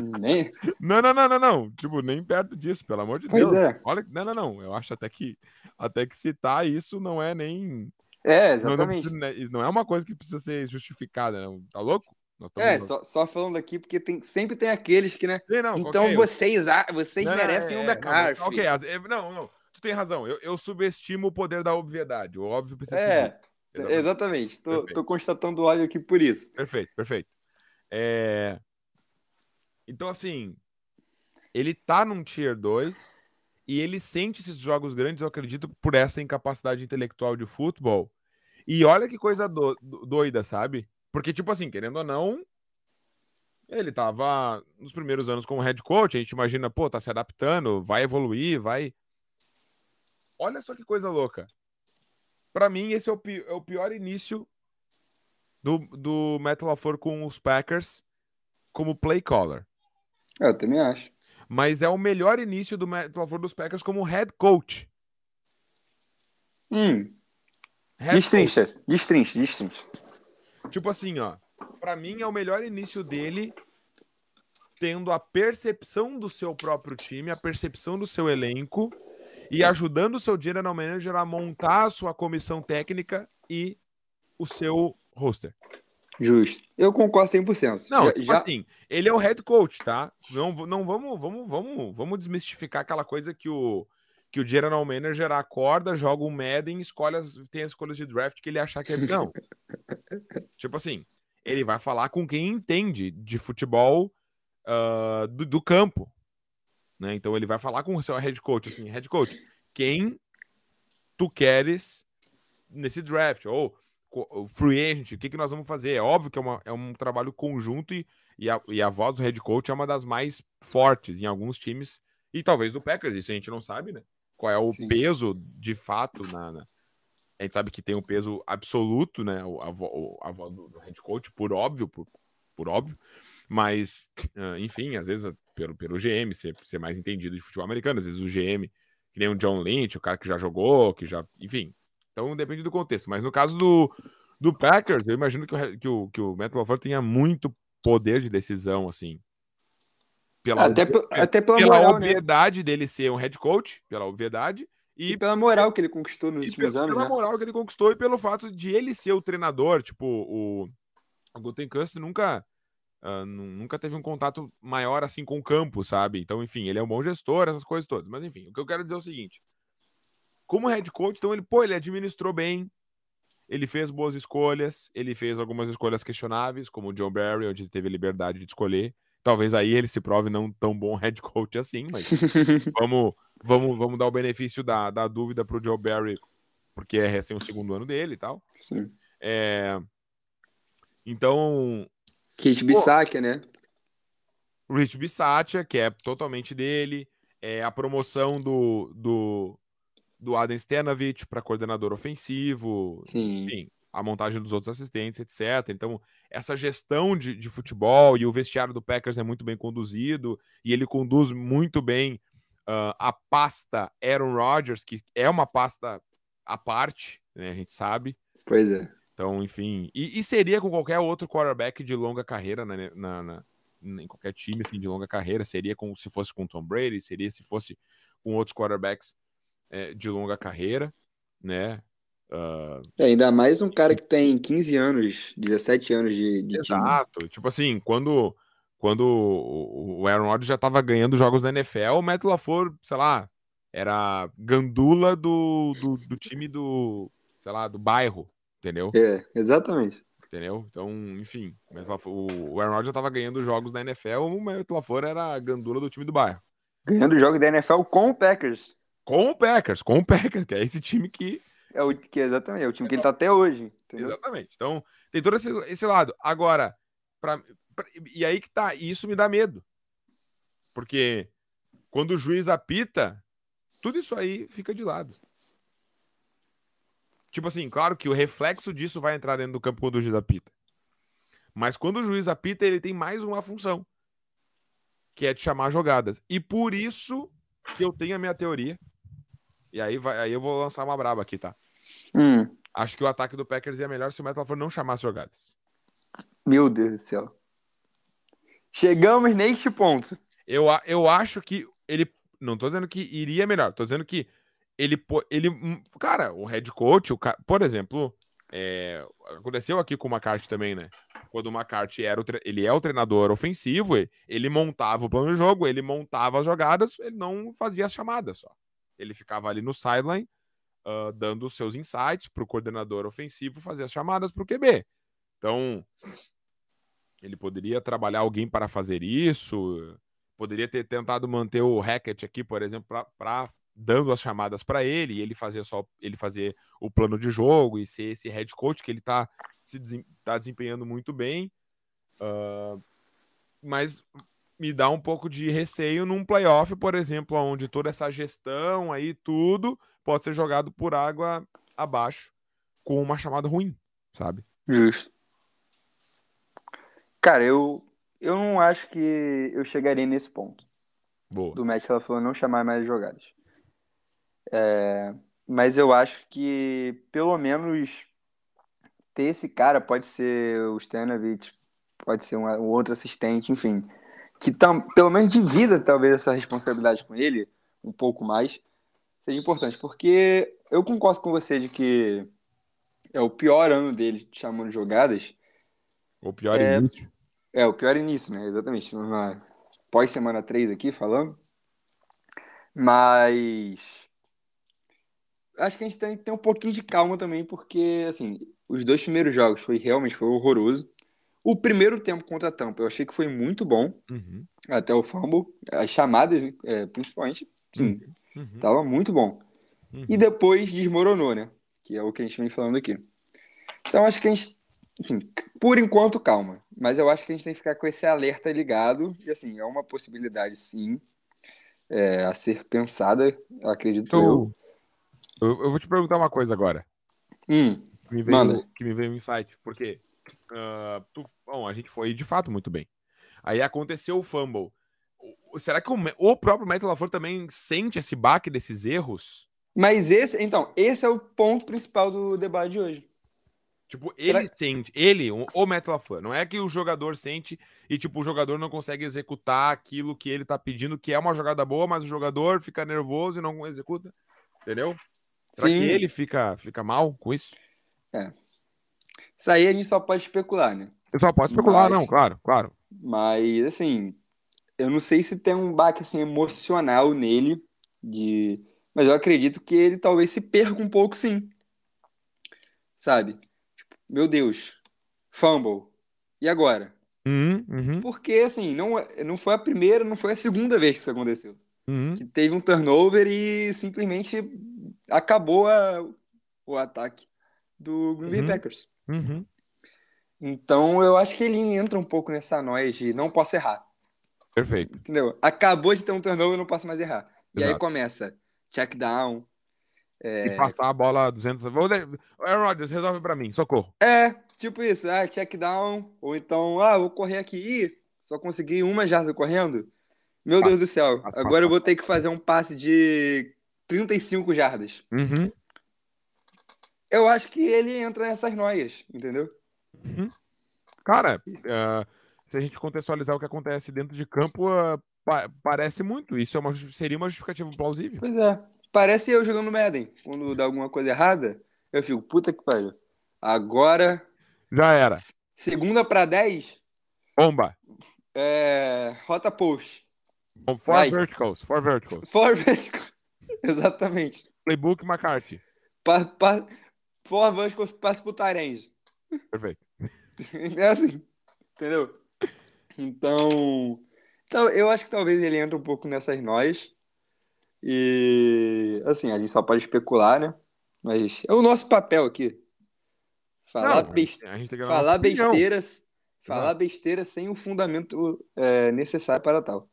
S1: Nem...
S2: Não, não, não, não, não. Tipo, nem perto disso, pelo amor de
S1: pois
S2: Deus.
S1: É.
S2: Olha, não, não, não. Eu acho até que até que citar isso não é nem.
S1: É, exatamente.
S2: Não, não, precisa, não é uma coisa que precisa ser justificada, não. Tá louco?
S1: É, só, só falando aqui, porque tem, sempre tem aqueles que, né?
S2: Sim, não,
S1: então
S2: okay,
S1: vocês, vocês não, merecem é, um backup.
S2: Não, ok, não, não. Tu tem razão. Eu, eu subestimo o poder da obviedade. O óbvio precisa
S1: É, exatamente. exatamente. Tô, tô constatando o aqui por isso.
S2: Perfeito, perfeito. É... Então, assim, ele tá num tier 2 e ele sente esses jogos grandes, eu acredito, por essa incapacidade intelectual de futebol. E olha que coisa do, doida, sabe? Porque, tipo assim, querendo ou não, ele tava nos primeiros anos como head coach, a gente imagina, pô, tá se adaptando, vai evoluir, vai. Olha só que coisa louca. Para mim, esse é o, é o, pior início do, do Metal LaFleur com os Packers como play caller.
S1: É, eu também acho
S2: mas é o melhor início do Matt LaFleur dos Packers como head coach.
S1: Hum. destrincha, destrincha, destrincha.
S2: Tipo assim, ó. Pra mim é o melhor início dele tendo a percepção do seu próprio time, a percepção do seu elenco e ajudando o seu general manager a montar a sua comissão técnica e o seu roster.
S1: Justo. Eu concordo 100%.
S2: Não, já, tipo já... assim, ele é o head coach, tá? Não, não vamos, vamos, vamos, vamos desmistificar aquela coisa que o que o general manager acorda, joga um Madden, escolhe as, tem as escolhas de draft que ele achar que é não. <laughs> tipo assim, ele vai falar com quem entende de futebol uh, do, do, campo. né? Então ele vai falar com o seu head coach, assim, head coach, quem tu queres nesse draft? Ou free agent, o que, que nós vamos fazer? É óbvio que é, uma, é um trabalho conjunto e, e, a, e a voz do head coach é uma das mais fortes em alguns times, e talvez do Packers, isso a gente não sabe, né? Qual é o Sim. peso de fato na, na, A gente sabe que tem um peso absoluto, né? A, a, a voz do, do head coach, por óbvio, por, por óbvio. Mas, enfim, às vezes pelo, pelo GM ser, ser mais entendido de futebol americano, às vezes o GM, que nem o John Lynch, o cara que já jogou, que já. Enfim. Então depende do contexto. Mas no caso do, do Packers, eu imagino que o, que o, que o Matt LaFleur tenha muito poder de decisão, assim.
S1: Pela, até, até pela, pela moral,
S2: né? obviedade né? dele ser um head coach, pela obviedade. E,
S1: e pela moral que ele conquistou nos últimos
S2: pela,
S1: anos.
S2: Pela
S1: né?
S2: moral que ele conquistou e pelo fato de ele ser o treinador. Tipo, o, o Gutenkust nunca Uh, nunca teve um contato maior assim com o campo, sabe? Então, enfim, ele é um bom gestor, essas coisas todas. Mas, enfim, o que eu quero dizer é o seguinte: como head coach, então ele, pô, ele administrou bem, ele fez boas escolhas, ele fez algumas escolhas questionáveis, como o John Barry, onde ele teve a liberdade de escolher. Talvez aí ele se prove não tão bom <laughs> head coach assim, mas <laughs> vamos, vamos, vamos dar o benefício da, da dúvida pro Joe Barry, porque é recém o segundo ano dele e tal.
S1: Sim.
S2: É... Então,
S1: Rich Bissatia, né?
S2: Rich Bissatia, que é totalmente dele. É a promoção do, do, do Adam Stenavich para coordenador ofensivo.
S1: Sim.
S2: Enfim, a montagem dos outros assistentes, etc. Então, essa gestão de, de futebol e o vestiário do Packers é muito bem conduzido e ele conduz muito bem uh, a pasta Aaron Rodgers, que é uma pasta à parte, né, a gente sabe.
S1: Pois é.
S2: Então, enfim. E, e, seria com qualquer outro quarterback de longa carreira né, na, na, na, em qualquer time assim, de longa carreira. Seria com, se fosse com Tom Brady, seria se fosse com outros quarterbacks é, de longa carreira, né?
S1: Uh... É, ainda mais um cara que tem 15 anos, 17 anos de, de
S2: Exato. Time. Tipo assim, quando, quando o Aaron Rodgers já estava ganhando jogos da NFL, o Matt LaFleur, sei lá, era gandula do, do, do time do, sei lá, do bairro, Entendeu?
S1: É, exatamente.
S2: Entendeu? Então, enfim, o Aaron Rodgers já tava ganhando jogos da NFL, o Matt LaFleur era a gandula do time do bairro.
S1: Ganhando jogos da NFL com o Packers.
S2: Com o Packers, com o Packers, que é esse time que...
S1: É o que exatamente, é o time que ele tá até hoje.
S2: Entendeu? Exatamente. Então, tem todo esse, esse lado. Agora, pra, pra, e aí que tá, e isso me dá medo. Porque quando o juiz apita, tudo isso aí fica de lado. Tipo assim, claro que o reflexo disso vai entrar dentro do campo quando o juiz apita. Mas quando o juiz apita, ele tem mais uma função, que é de chamar jogadas. E por isso que eu tenho a minha teoria. E aí, vai, aí eu vou lançar uma braba aqui, tá?
S1: Hum.
S2: Acho que o ataque do Packers ia melhor se o Metal não chamasse jogadas.
S1: Meu Deus do céu. Chegamos neste ponto.
S2: Eu, eu acho que ele. Não tô dizendo que iria melhor, tô dizendo que ele, ele, hum, cara, o head coach, o, por exemplo, é, aconteceu aqui com o McCarthy também, né? Quando o McCarthy era o, ele é o treinador ofensivo, ele montava o plano de jogo, ele montava as jogadas, ele não fazia as chamadas só. Ele ficava ali no sideline, uh, dando os seus insights para o coordenador ofensivo fazer as chamadas para o QB. Então, ele poderia trabalhar alguém para fazer isso, poderia ter tentado manter o Hackett aqui, por exemplo, para dando as chamadas para ele, e ele fazer só ele fazer o plano de jogo e ser esse head coach que ele está se tá desempenhando muito bem. Uh, mas me dá um pouco de receio num playoff, por exemplo, onde toda essa gestão aí, tudo, pode ser jogado por água abaixo com uma chamada ruim, sabe?
S1: Justo. Cara, eu, eu não acho que eu chegaria nesse ponto.
S2: Boa.
S1: Do Matt falou não chamar mais jogadas. É, mas eu acho que pelo menos ter esse cara pode ser o Stanovich, pode ser um, um outro assistente, enfim, que tam, pelo menos divida talvez essa responsabilidade com ele um pouco mais, seja importante, porque eu concordo com você de que é o pior ano dele chamando jogadas.
S2: O pior é, início.
S1: É, o pior início, né? Exatamente. Pós semana 3 aqui falando. Mas acho que a gente tem que ter um pouquinho de calma também, porque, assim, os dois primeiros jogos foi realmente foi horroroso. O primeiro tempo contra a Tampa eu achei que foi muito bom, uhum. até o fumble, as chamadas, é, principalmente, sim, uhum. uhum. tava muito bom. E uhum. depois desmoronou, né? Que é o que a gente vem falando aqui. Então acho que a gente, assim, por enquanto, calma. Mas eu acho que a gente tem que ficar com esse alerta ligado. E assim, é uma possibilidade, sim, é, a ser pensada, acredito
S2: eu. eu. eu. vou te perguntar uma coisa agora.
S1: Hum,
S2: que me veio, manda. Que me veio um insight. Porque uh, tu, bom, a gente foi de fato muito bem. Aí aconteceu o fumble. Será que o, o próprio Matt LaFleur também sente esse baque desses erros?
S1: Mas esse, então, esse é o ponto principal do debate de hoje.
S2: Tipo, Será... ele sente, ele, o Matt LaFleur, não é que o jogador sente e, tipo, o jogador não consegue executar aquilo que ele tá pedindo, que é uma jogada boa, mas o jogador fica nervoso e não executa, entendeu? Será Sim. que ele fica, fica mal com isso?
S1: É. Isso aí a gente só pode especular, né?
S2: Você só pode especular, mas, não, claro, claro.
S1: Mas, assim, eu não sei se tem um baque, assim, emocional nele, de... Mas eu acredito que ele talvez se perca um pouco, sim. Sabe? meu Deus, fumble. E agora?
S2: Uhum, uhum.
S1: Porque, assim, não, não foi a primeira, não foi a segunda vez que isso aconteceu.
S2: Uhum.
S1: Que teve um turnover e simplesmente acabou a, o ataque do Green Bay
S2: uhum.
S1: Packers.
S2: Uhum.
S1: Então, eu acho que ele entra um pouco nessa noia de não posso errar.
S2: Perfeito.
S1: Entendeu? Acabou de ter um turnover, não posso mais errar. Exato. E aí começa check down,
S2: é... E passar a bola 200. Aaron Rodgers, resolve pra mim, socorro.
S1: É, tipo isso, ah, check down, ou então, ah, vou correr aqui, Ih, só consegui uma jarda correndo. Meu Deus do céu, agora eu vou ter que fazer um passe de 35 jardas.
S2: Uhum.
S1: Eu acho que ele entra nessas noias, entendeu?
S2: Uhum. Cara, uh, se a gente contextualizar o que acontece dentro de campo, uh, pa parece muito. Isso é uma, seria uma justificativa plausível.
S1: Pois é. Parece eu jogando Madden. Quando dá alguma coisa errada, eu fico, puta que pariu. Agora.
S2: Já era.
S1: Segunda para 10.
S2: Bomba.
S1: É, rota post.
S2: For Vai. verticals. For verticals.
S1: For <laughs> verticals. Exatamente.
S2: Playbook McCarthy.
S1: Pa, pa, for verticals, passe pro Tyrande.
S2: Perfeito. <laughs>
S1: É assim. Entendeu? Então. Então, eu acho que talvez ele entre um pouco nessas nós. E assim, a gente só pode especular, né? Mas é o nosso papel aqui. Falar, Não, best... falar besteiras, falar besteira sem o fundamento é, necessário para tal.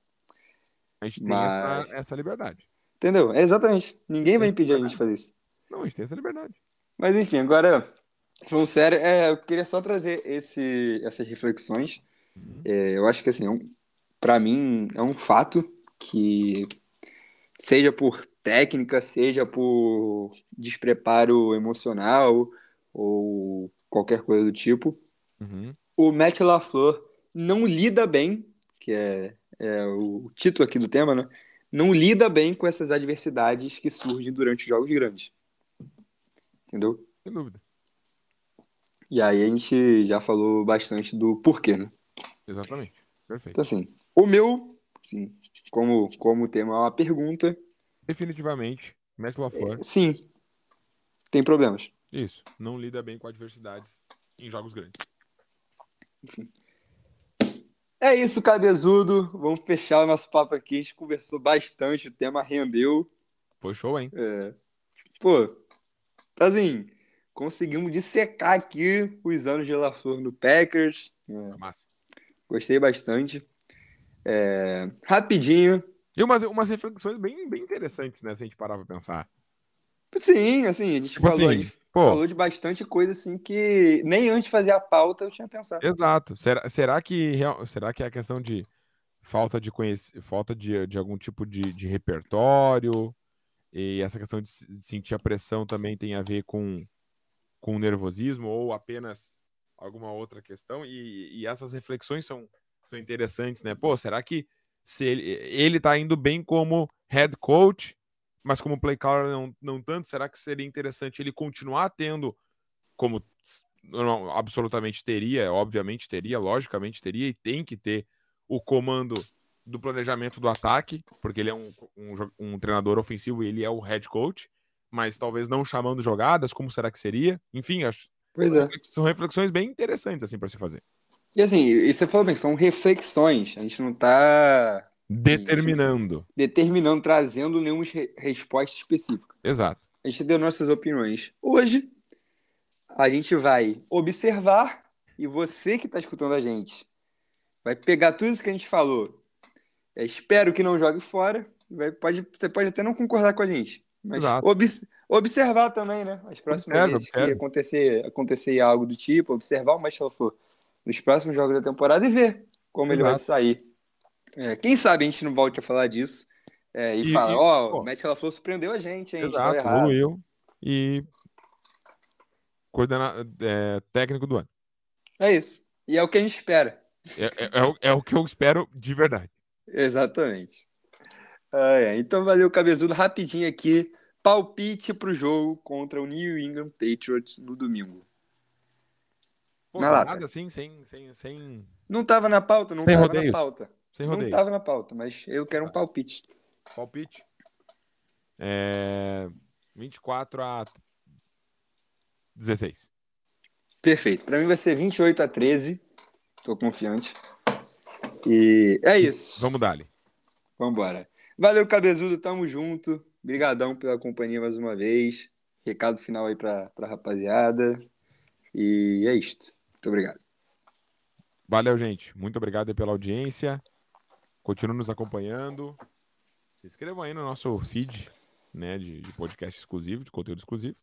S2: A gente tem Mas... essa, essa, liberdade.
S1: Entendeu? É exatamente. Ninguém vai impedir a gente de fazer isso.
S2: Não, a gente tem essa liberdade.
S1: Mas enfim, agora, falando sério, é, eu queria só trazer esse, essas reflexões. Uhum. É, eu acho que assim, é um, para mim é um fato que seja por técnica, seja por despreparo emocional ou qualquer coisa do tipo.
S2: Uhum.
S1: O Matt LaFleur não lida bem, que é, é, o título aqui do tema, né? Não lida bem com essas adversidades que surgem durante os jogos grandes. Entendeu?
S2: Sem dúvida.
S1: E aí a gente já falou bastante do porquê, né?
S2: Exatamente. Perfeito.
S1: Então, assim, o meu, assim, como, como tema é uma pergunta.
S2: Definitivamente, Matt LaFleur.
S1: É, sim, tem problemas.
S2: Isso, não lida bem com adversidades em jogos grandes.
S1: Enfim. É isso, cabezudo. Vamos fechar o nosso papo aqui. A gente conversou bastante, o tema rendeu.
S2: Foi show, hein?
S1: É. Pô, assim, conseguimos dissecar aqui os anos de LaFleur no Packers.
S2: É. Massa.
S1: Gostei bastante. É, rapidinho.
S2: E umas, umas reflexões bem, bem interessantes, né? Se a gente parar pra pensar.
S1: Sim, assim, a gente, tipo falou, assim, gente falou de bastante coisa assim que nem antes de fazer a pauta eu tinha pensado.
S2: Exato. Será, será, que, será que é a questão de falta de conhecer, falta de, de algum tipo de, de repertório e essa questão de sentir a pressão também tem a ver com, com nervosismo ou apenas alguma outra questão? E, e essas reflexões são são interessantes, né? Pô, será que se ele, ele tá indo bem como head coach, mas como play caller não, não tanto, será que seria interessante ele continuar tendo, como não, absolutamente teria, obviamente teria, logicamente teria, e tem que ter o comando do planejamento do ataque, porque ele é um, um, um treinador ofensivo e ele é o head coach, mas talvez não chamando jogadas, como será que seria? Enfim, acho,
S1: pois é.
S2: são reflexões bem interessantes assim para se fazer.
S1: E assim, e você falou bem, são reflexões. A gente não está
S2: determinando.
S1: determinando, trazendo nenhuma re resposta específica.
S2: Exato.
S1: A gente deu nossas opiniões. Hoje, a gente vai observar e você que está escutando a gente vai pegar tudo isso que a gente falou. É, espero que não jogue fora. Vai, pode, você pode até não concordar com a gente, mas obs, observar também, né? As próximas observe, vezes observe. que acontecer, acontecer algo do tipo, observar o Marcelo for nos próximos jogos da temporada e ver como Exato. ele vai sair. É, quem sabe a gente não volte a falar disso é, e, e fala, ó, oh, o Matt LaFleur surpreendeu a gente, hein?
S2: Exato, evoluiu. E coordena... É, técnico do ano.
S1: É isso. E é o que a gente espera.
S2: É, é, é, o, é o que eu espero de verdade.
S1: Exatamente. Ah, é. Então, valeu, Cabezudo. Rapidinho aqui. Palpite para o jogo contra o New England Patriots no domingo.
S2: Pô, na lata. Nada assim, sem, sem, sem...
S1: Não estava na pauta, não estava na pauta. Sem rodeio. Não estava na pauta, mas eu quero um palpite.
S2: Palpite? É... 24 a 16.
S1: Perfeito. Para mim vai ser 28 a 13. Tô confiante. E é isso.
S2: Vamos dar-lhe.
S1: Vamos embora. Valeu, Cabezudo. Tamo junto. Obrigadão pela companhia mais uma vez. Recado final aí pra, pra rapaziada. E é isto. Muito obrigado.
S2: Valeu, gente. Muito obrigado pela audiência. Continue nos acompanhando. Se inscrevam aí no nosso feed né, de, de podcast exclusivo, de conteúdo exclusivo.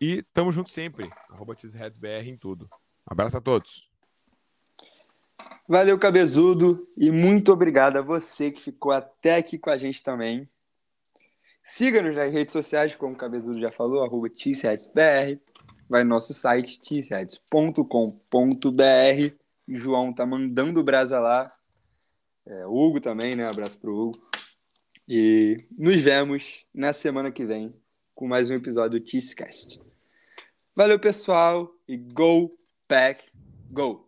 S2: E tamo junto sempre. Arroba em tudo. Um abraço a todos.
S1: Valeu, Cabezudo. E muito obrigado a você que ficou até aqui com a gente também. Siga-nos nas redes sociais, como o Cabezudo já falou, arroba Vai no nosso site, tsheads.com.br. João tá mandando brasa lá. É, Hugo também, né? Abraço pro Hugo. E nos vemos na semana que vem com mais um episódio do Cheesecast. Valeu, pessoal, e go, pack, go!